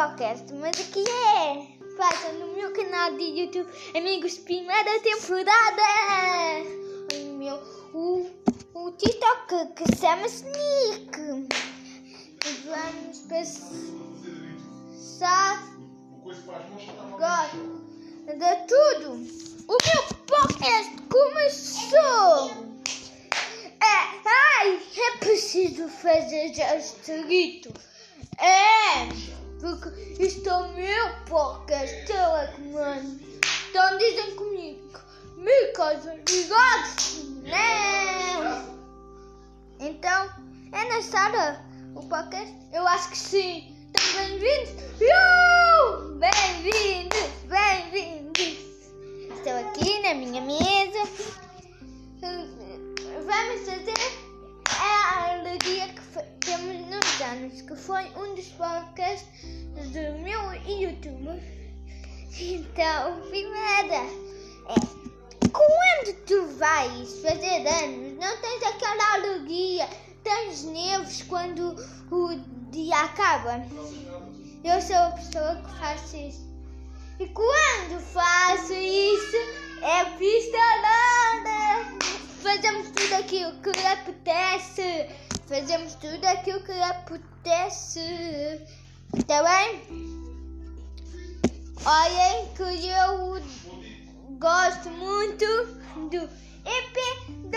Podcast, mas aqui é. Faça no meu canal de YouTube Amigos Primeira Temporada. O meu. O, o TikTok que se chama Sneak. Vamos passar. Gosto de tudo. O meu podcast começou. É, ai, é preciso fazer este grito. É, porque o meu podcast telecomando. Então dizem comigo, micas ligados, né? Então, é nessa o podcast? Eu acho que sim. Então, bem-vindos. Yo! Bem-vindos, bem-vindos. Estou aqui na minha mesa. Vamos fazer a alegria que temos nos anos, que foi um dos podcasts do meu YouTube. Então, primeira é quando tu vais fazer anos, não tens aquela alegria, tens nervos quando o dia acaba. Eu sou a pessoa que faz isso. E quando faço isso, é pistolada. Fazemos tudo aquilo que apetece. Fazemos tudo aquilo que apetece. Tá bem? Olhem que eu gosto muito do EP 2021.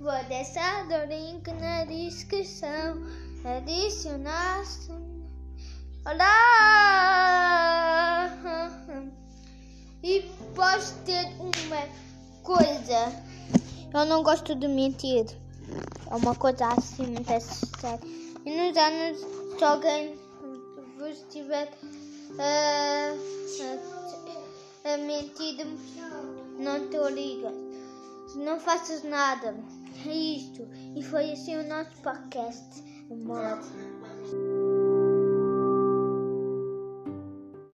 Vou deixar o link na descrição. Adicionar. Olá! Coisa. Eu não gosto de mentir. É uma coisa assim muito séria. E nos anos, se alguém vos tiver uh, a mentir, não te ligas. Não faças nada. É isto. E foi assim o nosso podcast. Amor.